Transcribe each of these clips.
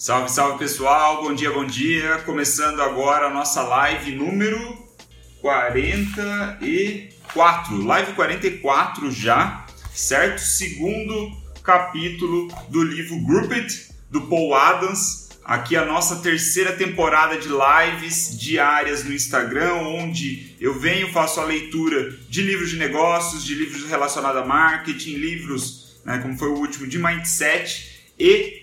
Salve, salve pessoal, bom dia, bom dia. Começando agora a nossa live número 44, live 44 já, certo? Segundo capítulo do livro Grouped do Paul Adams. Aqui a nossa terceira temporada de lives diárias no Instagram, onde eu venho, faço a leitura de livros de negócios, de livros relacionados a marketing, livros, né, como foi o último, de mindset e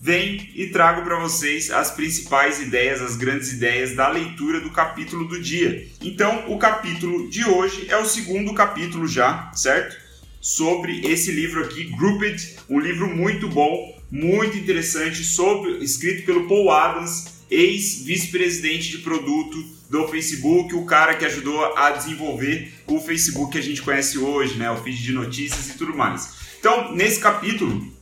venho e trago para vocês as principais ideias, as grandes ideias da leitura do capítulo do dia. Então, o capítulo de hoje é o segundo capítulo já, certo? Sobre esse livro aqui, Grouped, um livro muito bom, muito interessante, sobre, escrito pelo Paul Adams, ex-vice-presidente de produto do Facebook, o cara que ajudou a desenvolver o Facebook que a gente conhece hoje, né? O feed de notícias e tudo mais. Então, nesse capítulo,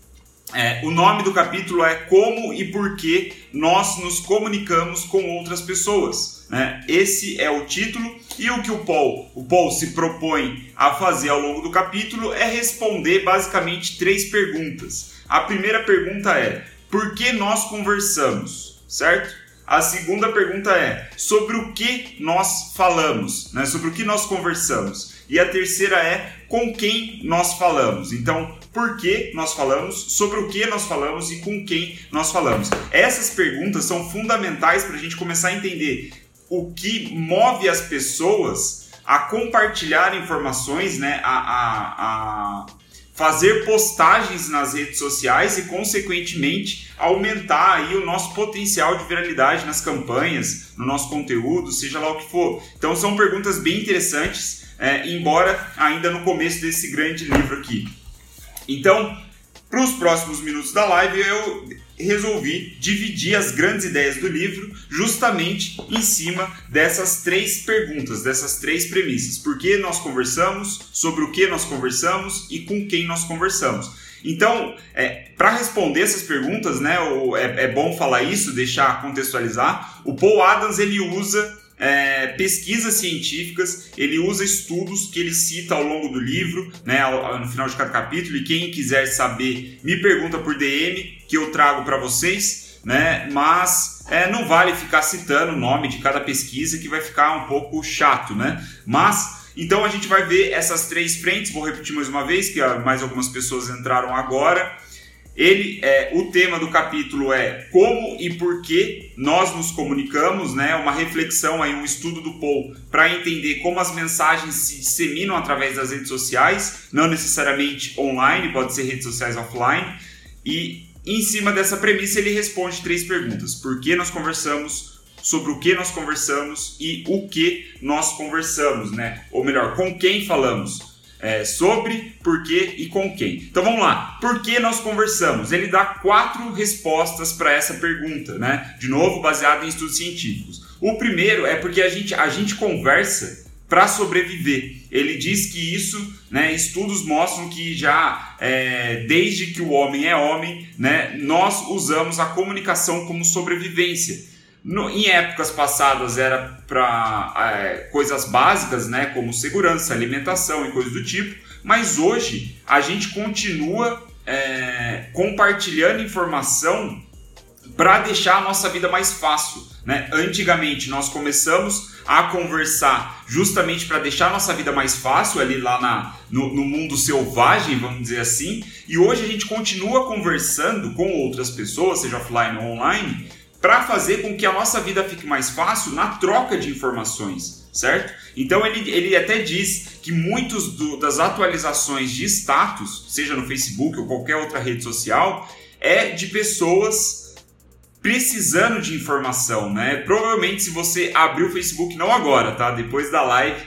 é, o nome do capítulo é Como e Por que Nós Nos Comunicamos com Outras Pessoas. Né? Esse é o título e o que o Paul, o Paul se propõe a fazer ao longo do capítulo é responder basicamente três perguntas. A primeira pergunta é: por que nós conversamos? Certo? A segunda pergunta é sobre o que nós falamos, né? sobre o que nós conversamos. E a terceira é com quem nós falamos. Então, por que nós falamos, sobre o que nós falamos e com quem nós falamos. Essas perguntas são fundamentais para a gente começar a entender o que move as pessoas a compartilhar informações, né, a, a, a fazer postagens nas redes sociais e, consequentemente, aumentar aí o nosso potencial de viralidade nas campanhas, no nosso conteúdo, seja lá o que for. Então, são perguntas bem interessantes, é, embora ainda no começo desse grande livro aqui. Então, para os próximos minutos da live, eu resolvi dividir as grandes ideias do livro justamente em cima dessas três perguntas, dessas três premissas. Por que nós conversamos, sobre o que nós conversamos e com quem nós conversamos. Então, é, para responder essas perguntas, né, é, é bom falar isso, deixar contextualizar. O Paul Adams ele usa é, pesquisas científicas, ele usa estudos que ele cita ao longo do livro, né, no final de cada capítulo, e quem quiser saber, me pergunta por DM, que eu trago para vocês, né, mas é, não vale ficar citando o nome de cada pesquisa, que vai ficar um pouco chato, né, mas... Então a gente vai ver essas três frentes, vou repetir mais uma vez, que mais algumas pessoas entraram agora. Ele, é, o tema do capítulo é como e por que nós nos comunicamos, né? Uma reflexão aí, um estudo do Paul para entender como as mensagens se disseminam através das redes sociais, não necessariamente online, pode ser redes sociais offline. E em cima dessa premissa ele responde três perguntas: por que nós conversamos? Sobre o que nós conversamos e o que nós conversamos, né? Ou melhor, com quem falamos é, sobre, por quê e com quem. Então vamos lá. Por que nós conversamos? Ele dá quatro respostas para essa pergunta, né? De novo, baseado em estudos científicos. O primeiro é porque a gente, a gente conversa para sobreviver. Ele diz que isso, né, estudos mostram que já é, desde que o homem é homem, né, nós usamos a comunicação como sobrevivência. No, em épocas passadas era para é, coisas básicas, né, como segurança, alimentação e coisas do tipo, mas hoje a gente continua é, compartilhando informação para deixar a nossa vida mais fácil. Né? Antigamente nós começamos a conversar justamente para deixar a nossa vida mais fácil ali lá na, no, no, mundo selvagem, vamos dizer assim, e hoje a gente continua conversando com outras pessoas, seja offline ou online, para fazer com que a nossa vida fique mais fácil na troca de informações, certo? Então ele, ele até diz que muitos do, das atualizações de status, seja no Facebook ou qualquer outra rede social, é de pessoas precisando de informação, né? Provavelmente se você abrir o Facebook, não agora, tá? Depois da live,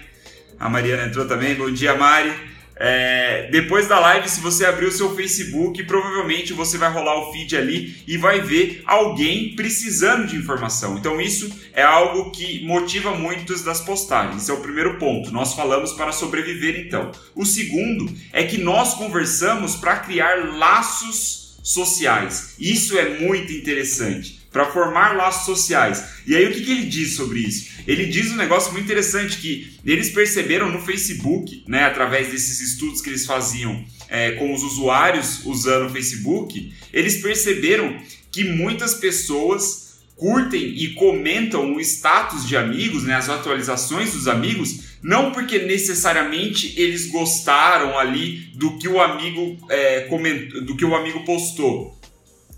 a Mariana entrou também, bom dia Mari. É, depois da live, se você abrir o seu Facebook, provavelmente você vai rolar o feed ali e vai ver alguém precisando de informação. Então, isso é algo que motiva muitas das postagens. Esse é o primeiro ponto. Nós falamos para sobreviver, então. O segundo é que nós conversamos para criar laços sociais. Isso é muito interessante. Para formar laços sociais. E aí o que, que ele diz sobre isso? Ele diz um negócio muito interessante que eles perceberam no Facebook, né, através desses estudos que eles faziam é, com os usuários usando o Facebook, eles perceberam que muitas pessoas curtem e comentam o status de amigos, né, as atualizações dos amigos, não porque necessariamente eles gostaram ali do que o amigo é, comentou, do que o amigo postou.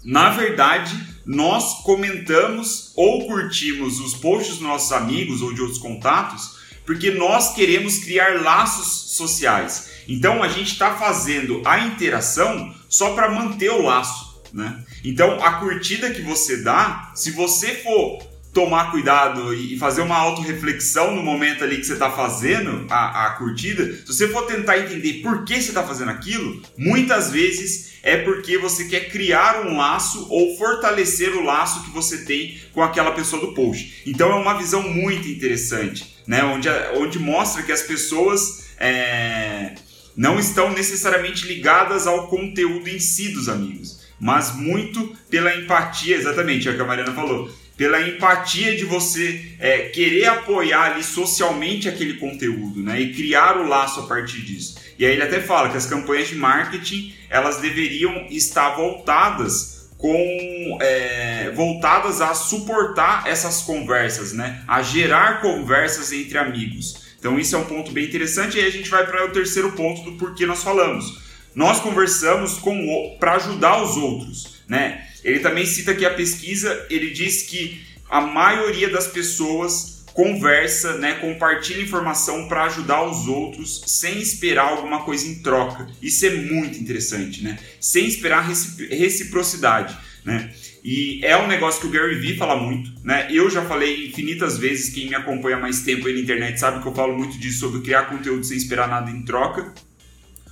Na verdade, nós comentamos ou curtimos os posts dos nossos amigos ou de outros contatos porque nós queremos criar laços sociais. Então a gente está fazendo a interação só para manter o laço, né? Então a curtida que você dá, se você for tomar cuidado e fazer uma autorreflexão no momento ali que você está fazendo a, a curtida, se você for tentar entender por que você está fazendo aquilo, muitas vezes é porque você quer criar um laço ou fortalecer o laço que você tem com aquela pessoa do post. Então é uma visão muito interessante, né? Onde, onde mostra que as pessoas é, não estão necessariamente ligadas ao conteúdo em si dos amigos, mas muito pela empatia, exatamente, é o que a Mariana falou pela empatia de você é, querer apoiar ali socialmente aquele conteúdo, né? E criar o laço a partir disso. E aí ele até fala que as campanhas de marketing elas deveriam estar voltadas com é, voltadas a suportar essas conversas, né? A gerar conversas entre amigos. Então isso é um ponto bem interessante. E aí a gente vai para o terceiro ponto do porquê nós falamos. Nós conversamos com para ajudar os outros, né? Ele também cita que a pesquisa, ele diz que a maioria das pessoas conversa, né, compartilha informação para ajudar os outros sem esperar alguma coisa em troca. Isso é muito interessante, né? Sem esperar reciprocidade, né? E é um negócio que o Gary Vee fala muito, né? Eu já falei infinitas vezes, quem me acompanha mais tempo aí na internet sabe que eu falo muito disso sobre criar conteúdo sem esperar nada em troca.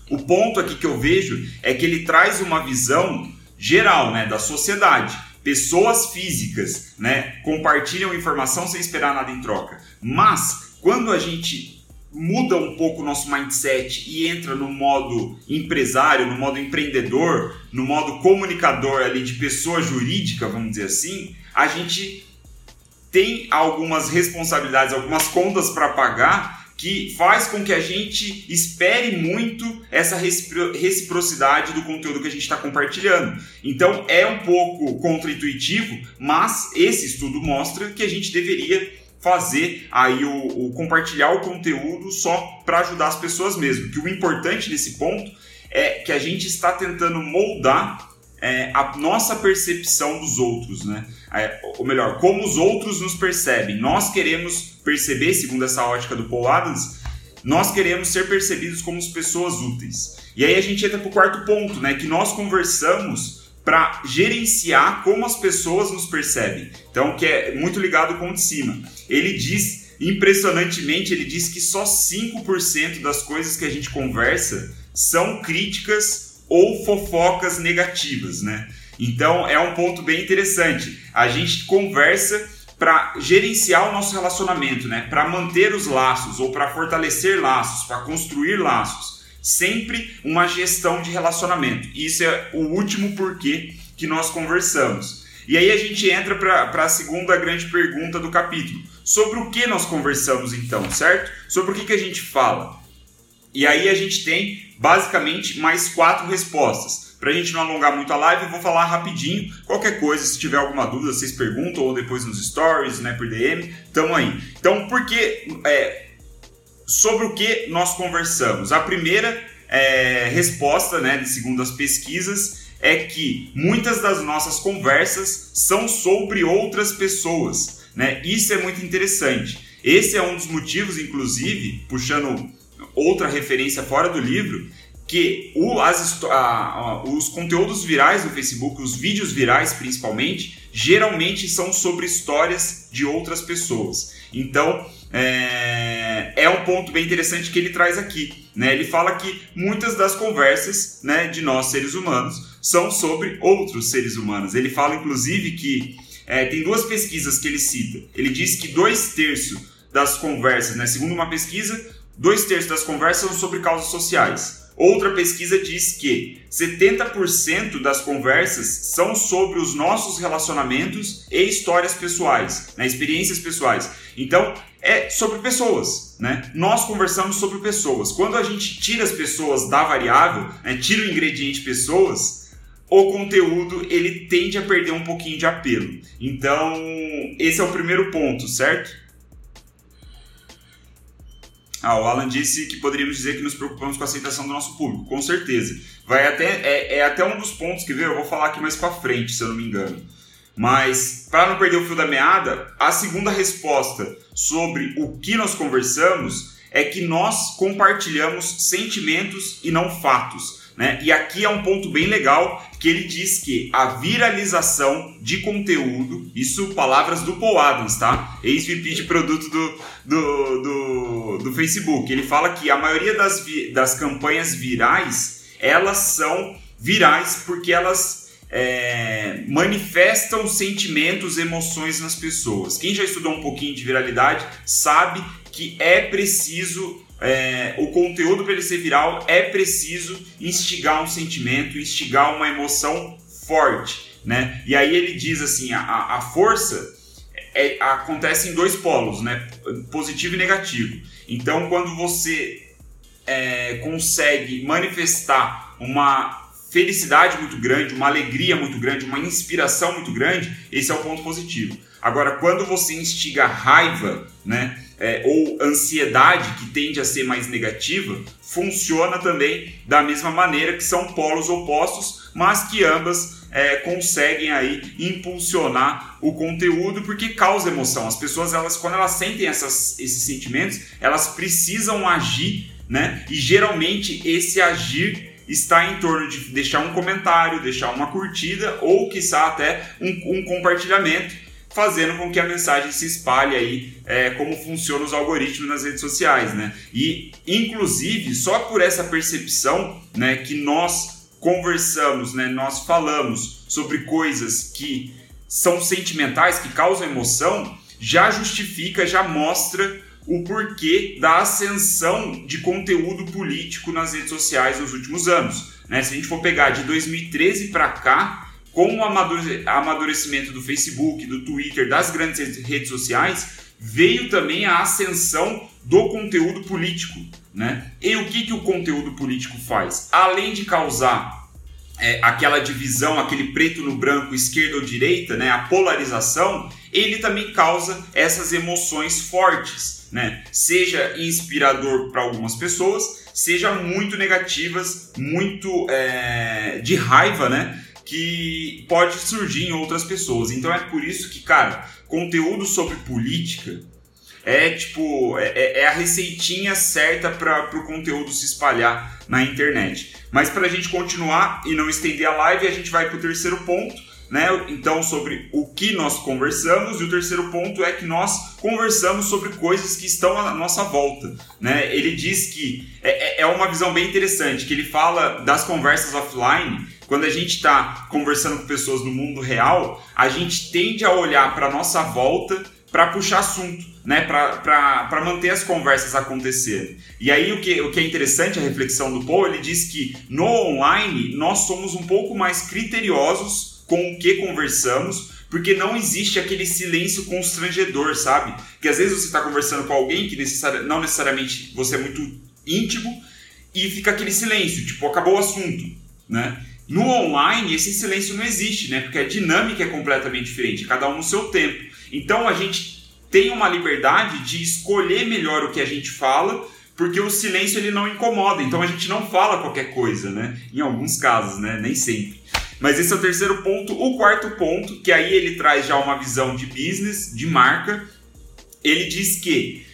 O ponto aqui que eu vejo é que ele traz uma visão geral, né, da sociedade. Pessoas físicas, né, compartilham informação sem esperar nada em troca. Mas quando a gente muda um pouco o nosso mindset e entra no modo empresário, no modo empreendedor, no modo comunicador ali de pessoa jurídica, vamos dizer assim, a gente tem algumas responsabilidades, algumas contas para pagar que faz com que a gente espere muito essa reciprocidade do conteúdo que a gente está compartilhando. Então é um pouco contraintuitivo, mas esse estudo mostra que a gente deveria fazer aí o, o compartilhar o conteúdo só para ajudar as pessoas mesmo. Que o importante nesse ponto é que a gente está tentando moldar é, a nossa percepção dos outros, né? É, ou melhor, como os outros nos percebem. Nós queremos perceber, segundo essa ótica do Paul Adams, nós queremos ser percebidos como pessoas úteis. E aí a gente entra para o quarto ponto, né? Que nós conversamos para gerenciar como as pessoas nos percebem. Então, que é muito ligado com o de cima. Ele diz, impressionantemente, ele diz que só 5% das coisas que a gente conversa são críticas ou fofocas negativas, né? Então é um ponto bem interessante. A gente conversa para gerenciar o nosso relacionamento, né? Para manter os laços ou para fortalecer laços, para construir laços. Sempre uma gestão de relacionamento. Isso é o último porquê que nós conversamos. E aí a gente entra para a segunda grande pergunta do capítulo. Sobre o que nós conversamos então, certo? Sobre o que, que a gente fala. E aí a gente tem basicamente mais quatro respostas. Para a gente não alongar muito a live, eu vou falar rapidinho. Qualquer coisa, se tiver alguma dúvida, vocês perguntam ou depois nos stories, né, por DM, tamo aí. Então, por que, é, sobre o que nós conversamos? A primeira é, resposta, né, segundo as pesquisas, é que muitas das nossas conversas são sobre outras pessoas, né? Isso é muito interessante. Esse é um dos motivos, inclusive, puxando outra referência fora do livro, que o, as, a, a, os conteúdos virais do Facebook, os vídeos virais principalmente, geralmente são sobre histórias de outras pessoas. Então, é, é, um ponto bem interessante que ele traz aqui. Né? Ele fala que muitas das conversas né, de nós seres humanos são sobre outros seres humanos. Ele fala, inclusive, que é, tem duas pesquisas que ele cita. Ele diz que dois terços das conversas, né, segundo uma pesquisa, Dois terços das conversas são sobre causas sociais. Outra pesquisa diz que 70% das conversas são sobre os nossos relacionamentos e histórias pessoais, né, experiências pessoais. Então, é sobre pessoas, né? Nós conversamos sobre pessoas. Quando a gente tira as pessoas da variável, né, tira o ingrediente pessoas, o conteúdo ele tende a perder um pouquinho de apelo. Então, esse é o primeiro ponto, certo? Ah, o Alan disse que poderíamos dizer que nos preocupamos com a aceitação do nosso público. Com certeza. Vai até, é, é até um dos pontos que veio, eu vou falar aqui mais para frente, se eu não me engano. Mas, para não perder o fio da meada, a segunda resposta sobre o que nós conversamos é que nós compartilhamos sentimentos e não fatos. Né? E aqui é um ponto bem legal que ele diz que a viralização de conteúdo, isso palavras do Paul Adams, tá? Ex-VP de produto do, do, do, do, Facebook. Ele fala que a maioria das, das campanhas virais, elas são virais porque elas é, manifestam sentimentos, emoções nas pessoas. Quem já estudou um pouquinho de viralidade sabe que é preciso é, o conteúdo para ele ser viral é preciso instigar um sentimento, instigar uma emoção forte, né? E aí ele diz assim, a, a força é, acontece em dois polos, né? Positivo e negativo. Então, quando você é, consegue manifestar uma felicidade muito grande, uma alegria muito grande, uma inspiração muito grande, esse é o ponto positivo. Agora, quando você instiga raiva, né? É, ou ansiedade, que tende a ser mais negativa, funciona também da mesma maneira que são polos opostos, mas que ambas é, conseguem aí impulsionar o conteúdo porque causa emoção. As pessoas, elas, quando elas sentem essas, esses sentimentos, elas precisam agir, né? E geralmente esse agir está em torno de deixar um comentário, deixar uma curtida ou, quiçá, até um, um compartilhamento fazendo com que a mensagem se espalhe aí, é, como funcionam os algoritmos nas redes sociais, né? E, inclusive, só por essa percepção, né, que nós conversamos, né, nós falamos sobre coisas que são sentimentais, que causam emoção, já justifica, já mostra o porquê da ascensão de conteúdo político nas redes sociais nos últimos anos. Né? Se a gente for pegar de 2013 para cá, com o amadurecimento do Facebook, do Twitter, das grandes redes sociais, veio também a ascensão do conteúdo político. Né? E o que, que o conteúdo político faz? Além de causar é, aquela divisão, aquele preto no branco, esquerda ou direita, né, a polarização, ele também causa essas emoções fortes, né? seja inspirador para algumas pessoas, seja muito negativas, muito é, de raiva, né? Que pode surgir em outras pessoas. Então é por isso que, cara, conteúdo sobre política é tipo é, é, é a receitinha certa para o conteúdo se espalhar na internet. Mas para a gente continuar e não estender a live, a gente vai para o terceiro ponto, né? Então sobre o que nós conversamos e o terceiro ponto é que nós conversamos sobre coisas que estão à nossa volta, né? Ele diz que é, é, é uma visão bem interessante que ele fala das conversas offline quando a gente está conversando com pessoas no mundo real, a gente tende a olhar para nossa volta para puxar assunto, né? para manter as conversas acontecendo. E aí o que, o que é interessante, a reflexão do Paul, ele diz que no online nós somos um pouco mais criteriosos com o que conversamos, porque não existe aquele silêncio constrangedor, sabe? Que às vezes você está conversando com alguém que necessari não necessariamente você é muito íntimo e fica aquele silêncio, tipo, acabou o assunto, né? No online, esse silêncio não existe, né? Porque a dinâmica é completamente diferente, cada um no seu tempo. Então a gente tem uma liberdade de escolher melhor o que a gente fala, porque o silêncio ele não incomoda. Então a gente não fala qualquer coisa, né? Em alguns casos, né? Nem sempre. Mas esse é o terceiro ponto. O quarto ponto, que aí ele traz já uma visão de business, de marca, ele diz que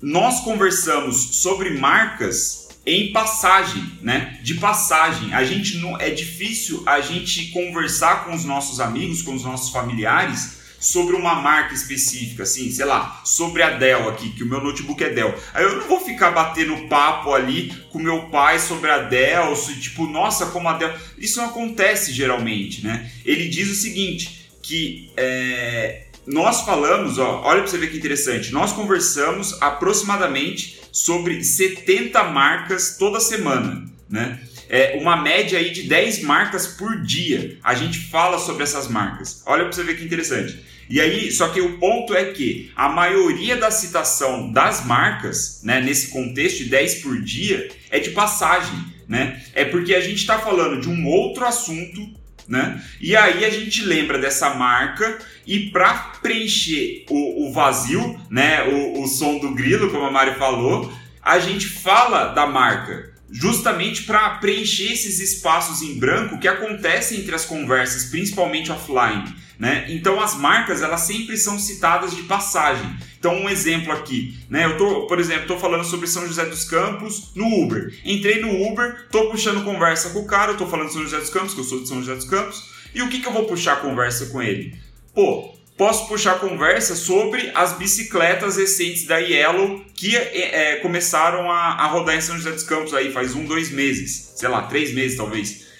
nós conversamos sobre marcas em passagem, né? De passagem. A gente não é difícil a gente conversar com os nossos amigos, com os nossos familiares sobre uma marca específica, assim, sei lá, sobre a Dell aqui, que o meu notebook é Dell. Aí eu não vou ficar batendo papo ali com meu pai sobre a Dell, tipo, nossa, como a Dell. Isso não acontece geralmente, né? Ele diz o seguinte, que é, nós falamos, ó, olha para você ver que interessante, nós conversamos aproximadamente sobre 70 marcas toda semana. né? É uma média aí de 10 marcas por dia. A gente fala sobre essas marcas. Olha para você ver que interessante. E aí, só que o ponto é que a maioria da citação das marcas, né, nesse contexto de 10 por dia, é de passagem, né? É porque a gente está falando de um outro assunto, né? E aí a gente lembra dessa marca e para preencher o, o, vazio, né, o, o som do grilo, como a Mari falou, a gente fala da marca justamente para preencher esses espaços em branco que acontecem entre as conversas, principalmente offline. Né? Então as marcas elas sempre são citadas de passagem. Então um exemplo aqui, né? Eu tô, por exemplo, estou falando sobre São José dos Campos no Uber. Entrei no Uber, estou puxando conversa com o cara, estou falando de São José dos Campos, que eu sou de São José dos Campos. E o que, que eu vou puxar conversa com ele? Pô, posso puxar conversa sobre as bicicletas recentes da Yellow que é, é, começaram a, a, rodar em São José dos Campos aí faz um, dois meses, sei lá, três meses talvez.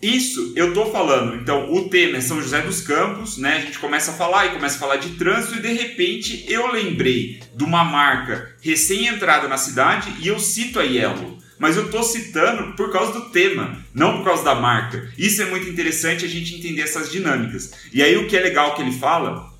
Isso eu tô falando. Então, o tema é São José dos Campos, né? A gente começa a falar e começa a falar de trânsito e de repente eu lembrei de uma marca recém-entrada na cidade e eu cito a Yellow mas eu estou citando por causa do tema, não por causa da marca. Isso é muito interessante a gente entender essas dinâmicas. E aí o que é legal que ele fala,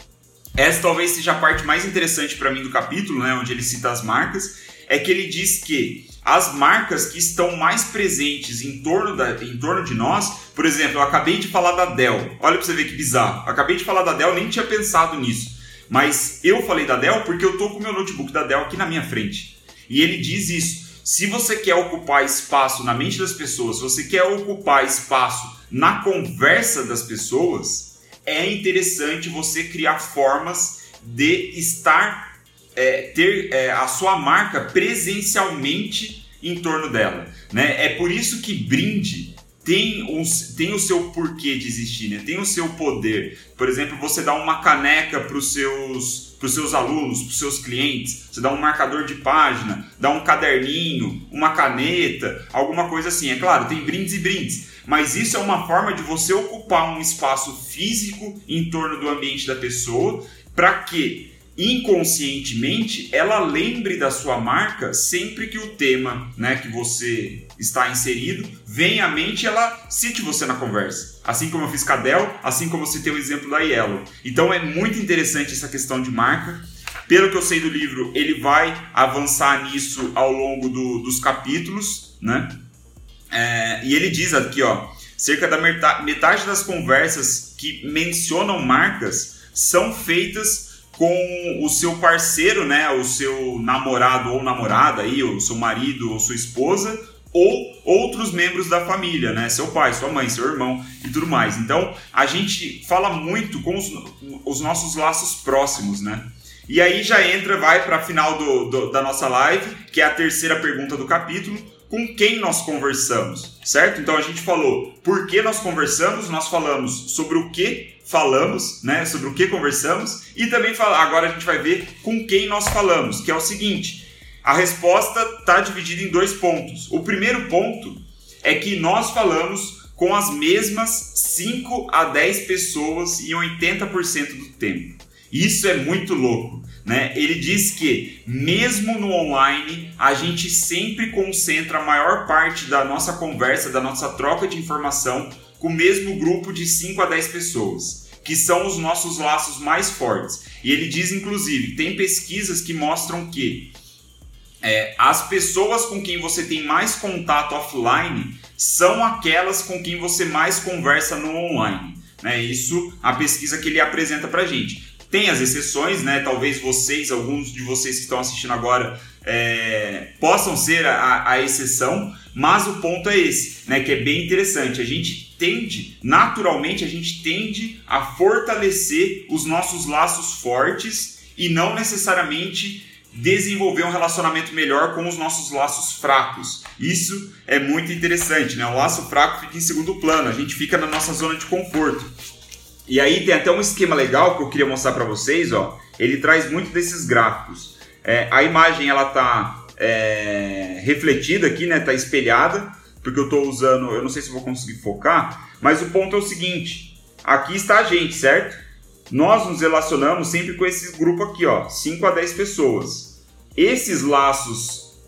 essa talvez seja a parte mais interessante para mim do capítulo, né, onde ele cita as marcas, é que ele diz que as marcas que estão mais presentes em torno, da, em torno de nós, por exemplo, eu acabei de falar da Dell. Olha para você ver que bizarro. Acabei de falar da Dell, nem tinha pensado nisso. Mas eu falei da Dell porque eu tô com o meu notebook da Dell aqui na minha frente. E ele diz isso. Se você quer ocupar espaço na mente das pessoas, se você quer ocupar espaço na conversa das pessoas, é interessante você criar formas de estar, é, ter é, a sua marca presencialmente em torno dela. Né? É por isso que brinde tem, um, tem o seu porquê de existir, né? tem o seu poder. Por exemplo, você dá uma caneca para os seus para os seus alunos, para os seus clientes. Você dá um marcador de página, dá um caderninho, uma caneta, alguma coisa assim. É claro, tem brindes e brindes, mas isso é uma forma de você ocupar um espaço físico em torno do ambiente da pessoa para que inconscientemente ela lembre da sua marca sempre que o tema né, que você está inserido vem à mente ela cite você na conversa. Assim como eu fiz Dell, assim como eu citei o exemplo da Yellow. Então é muito interessante essa questão de marca. Pelo que eu sei do livro, ele vai avançar nisso ao longo do, dos capítulos, né? É, e ele diz aqui, ó, cerca da metade das conversas que mencionam marcas são feitas com o seu parceiro, né, o seu namorado ou namorada aí, o seu marido ou sua esposa, ou outros membros da família, né, seu pai, sua mãe, seu irmão e tudo mais. Então, a gente fala muito com os, os nossos laços próximos, né? E aí já entra, vai para a final do, do, da nossa live, que é a terceira pergunta do capítulo, com quem nós conversamos, certo? Então a gente falou por que nós conversamos, nós falamos sobre o que falamos, né? Sobre o que conversamos e também fala, agora a gente vai ver com quem nós falamos, que é o seguinte: a resposta está dividida em dois pontos. O primeiro ponto é que nós falamos com as mesmas 5 a 10 pessoas em 80% do tempo. Isso é muito louco. Né? Ele diz que, mesmo no online, a gente sempre concentra a maior parte da nossa conversa, da nossa troca de informação com o mesmo grupo de 5 a 10 pessoas, que são os nossos laços mais fortes. E ele diz, inclusive, tem pesquisas que mostram que é, as pessoas com quem você tem mais contato offline são aquelas com quem você mais conversa no online. Né? Isso a pesquisa que ele apresenta para gente. Tem as exceções, né? Talvez vocês, alguns de vocês que estão assistindo agora, é, possam ser a, a, exceção, mas o ponto é esse, né? Que é bem interessante. A gente tende, naturalmente, a gente tende a fortalecer os nossos laços fortes e não necessariamente desenvolver um relacionamento melhor com os nossos laços fracos. Isso é muito interessante, né? O laço fraco fica em segundo plano, a gente fica na nossa zona de conforto. E aí tem até um esquema legal que eu queria mostrar para vocês, ó. Ele traz muito desses gráficos. É, a imagem ela tá é, refletida aqui, né? Tá espelhada, porque eu estou usando. Eu não sei se vou conseguir focar, mas o ponto é o seguinte: aqui está a gente, certo? Nós nos relacionamos sempre com esse grupo aqui, ó, 5 a 10 pessoas. Esses laços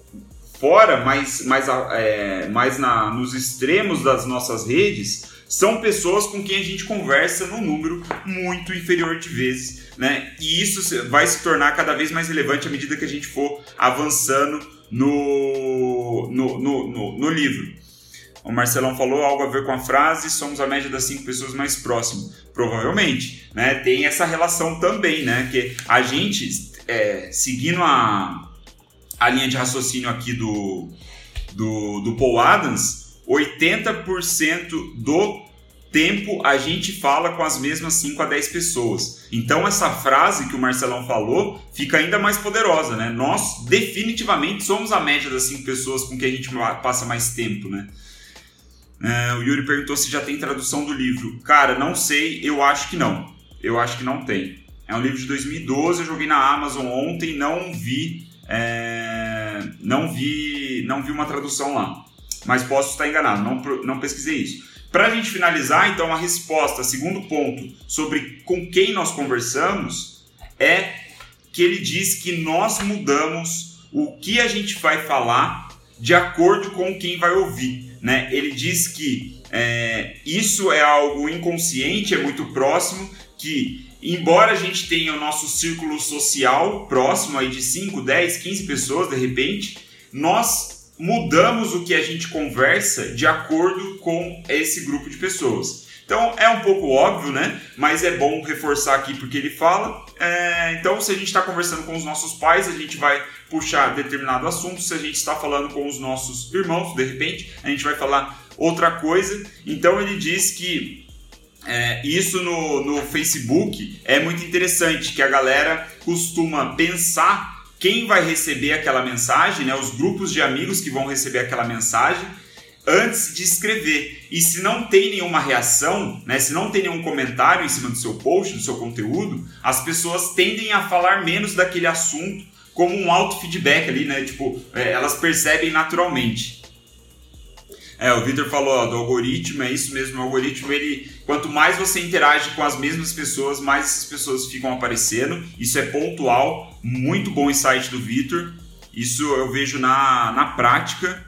fora, mais, mais, é, mais na, nos extremos das nossas redes, são pessoas com quem a gente conversa num número muito inferior de vezes, né? E isso vai se tornar cada vez mais relevante à medida que a gente for avançando no, no, no, no, no livro. O Marcelão falou algo a ver com a frase somos a média das cinco pessoas mais próximas. Provavelmente, né? Tem essa relação também, né? Que a gente, é, seguindo a, a linha de raciocínio aqui do, do, do Paul Adams, 80% do tempo a gente fala com as mesmas 5 a 10 pessoas. Então essa frase que o Marcelão falou fica ainda mais poderosa, né? Nós definitivamente somos a média das 5 pessoas com quem a gente passa mais tempo, né? É, o Yuri perguntou se já tem tradução do livro. Cara, não sei, eu acho que não. Eu acho que não tem. É um livro de 2012, eu joguei na Amazon ontem, não vi, é, não vi, não vi uma tradução lá. Mas posso estar enganado, não, não pesquisei isso. Para a gente finalizar, então, a resposta, segundo ponto, sobre com quem nós conversamos, é que ele diz que nós mudamos o que a gente vai falar de acordo com quem vai ouvir. Né? Ele diz que é, isso é algo inconsciente, é muito próximo, que embora a gente tenha o nosso círculo social próximo aí de 5, 10, 15 pessoas de repente, nós mudamos o que a gente conversa de acordo com esse grupo de pessoas. Então é um pouco óbvio, né? Mas é bom reforçar aqui porque ele fala. É, então, se a gente está conversando com os nossos pais, a gente vai puxar determinado assunto. Se a gente está falando com os nossos irmãos, de repente, a gente vai falar outra coisa. Então, ele diz que é, isso no, no Facebook é muito interessante, que a galera costuma pensar quem vai receber aquela mensagem, né, os grupos de amigos que vão receber aquela mensagem, antes de escrever. E se não tem nenhuma reação, né, se não tem nenhum comentário em cima do seu post, do seu conteúdo, as pessoas tendem a falar menos daquele assunto como um auto-feedback ali, né? Tipo, é, elas percebem naturalmente. É, o Victor falou ó, do algoritmo, é isso mesmo, o algoritmo, ele, quanto mais você interage com as mesmas pessoas, mais essas pessoas ficam aparecendo, isso é pontual, muito bom insight do Victor, isso eu vejo na, na prática.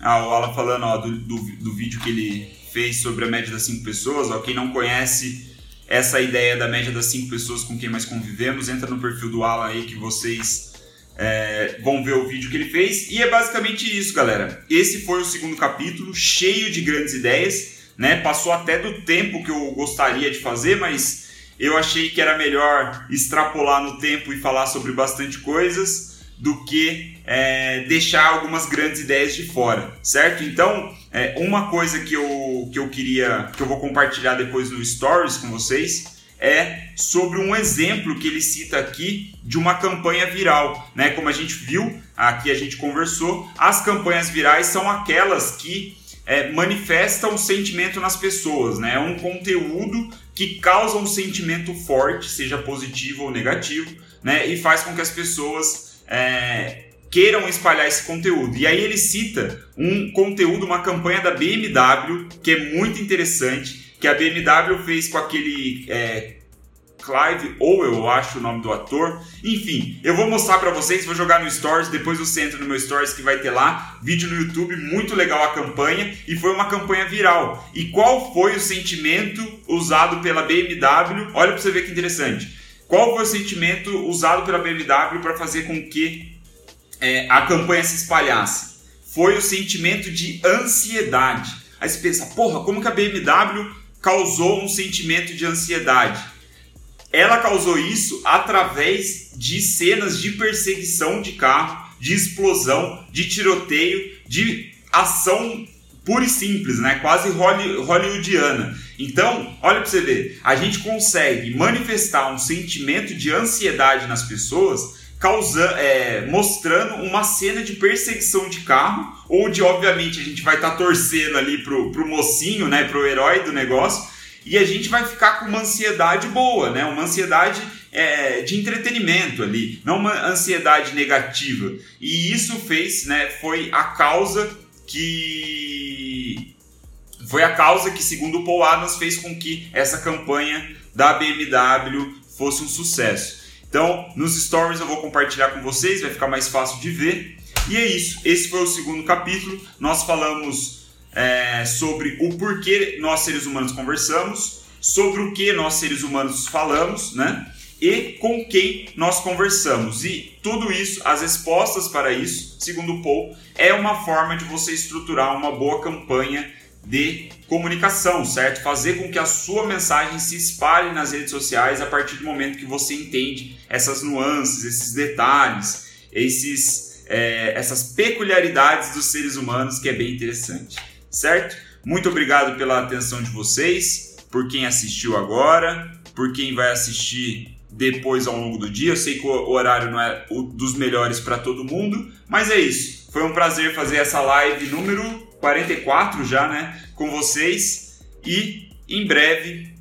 Ah, o Alan falando ó, do, do, do vídeo que ele fez sobre a média das 5 pessoas, ó, quem não conhece essa ideia da média das 5 pessoas com quem mais convivemos, entra no perfil do Alan aí que vocês é, vão ver o vídeo que ele fez. E é basicamente isso, galera. Esse foi o segundo capítulo, cheio de grandes ideias. Né? Passou até do tempo que eu gostaria de fazer, mas eu achei que era melhor extrapolar no tempo e falar sobre bastante coisas do que é, deixar algumas grandes ideias de fora, certo? Então, é, uma coisa que eu, que eu queria, que eu vou compartilhar depois no Stories com vocês, é sobre um exemplo que ele cita aqui de uma campanha viral, né? Como a gente viu, aqui a gente conversou, as campanhas virais são aquelas que é, manifestam um sentimento nas pessoas, né? É um conteúdo que causa um sentimento forte, seja positivo ou negativo, né? E faz com que as pessoas é, queiram espalhar esse conteúdo. E aí ele cita um conteúdo, uma campanha da BMW que é muito interessante que a BMW fez com aquele é, Clive Owen, eu acho o nome do ator. Enfim, eu vou mostrar para vocês, vou jogar no Stories, depois você entra no meu Stories que vai ter lá, vídeo no YouTube, muito legal a campanha, e foi uma campanha viral. E qual foi o sentimento usado pela BMW? Olha para você ver que interessante. Qual foi o sentimento usado pela BMW para fazer com que é, a campanha se espalhasse? Foi o sentimento de ansiedade. Aí você pensa, porra, como que a BMW causou um sentimento de ansiedade. Ela causou isso através de cenas de perseguição de carro, de explosão, de tiroteio, de ação pura e simples, né? quase hollywoodiana. Então, olha para você ver, a gente consegue manifestar um sentimento de ansiedade nas pessoas causando, é, mostrando uma cena de perseguição de carro, onde obviamente a gente vai estar tá torcendo ali pro, pro mocinho, né, pro herói do negócio, e a gente vai ficar com uma ansiedade boa, né, uma ansiedade é, de entretenimento ali, não uma ansiedade negativa. E isso fez, né, foi a causa que foi a causa que, segundo Paul Adams, fez com que essa campanha da BMW fosse um sucesso. Então, nos stories eu vou compartilhar com vocês, vai ficar mais fácil de ver. E é isso. Esse foi o segundo capítulo. Nós falamos é, sobre o porquê nós seres humanos conversamos, sobre o que nós seres humanos falamos, né? E com quem nós conversamos. E tudo isso, as respostas para isso, segundo Paul, é uma forma de você estruturar uma boa campanha de comunicação, certo? Fazer com que a sua mensagem se espalhe nas redes sociais a partir do momento que você entende essas nuances, esses detalhes, esses, é, essas peculiaridades dos seres humanos, que é bem interessante, certo? Muito obrigado pela atenção de vocês, por quem assistiu agora, por quem vai assistir depois ao longo do dia. Eu sei que o horário não é dos melhores para todo mundo, mas é isso. Foi um prazer fazer essa live número 44 já, né, com vocês e em breve.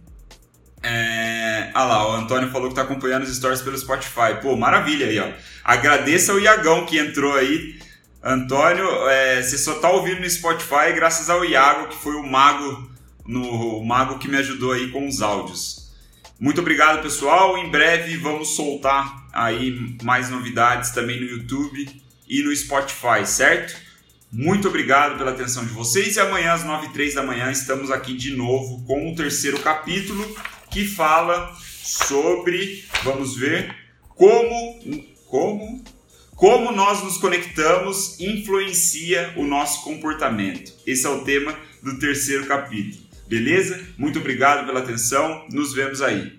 É... Ah lá, o Antônio falou que está acompanhando os stories pelo Spotify. Pô, maravilha aí, ó. Agradeça ao Iagão que entrou aí. Antônio, é... você só tá ouvindo no Spotify graças ao Iago, que foi o mago, no... o mago que me ajudou aí com os áudios. Muito obrigado, pessoal. Em breve vamos soltar aí mais novidades também no YouTube e no Spotify, certo? Muito obrigado pela atenção de vocês e amanhã às 9 e 3 da manhã estamos aqui de novo com o terceiro capítulo que fala sobre, vamos ver, como como como nós nos conectamos influencia o nosso comportamento. Esse é o tema do terceiro capítulo. Beleza? Muito obrigado pela atenção. Nos vemos aí.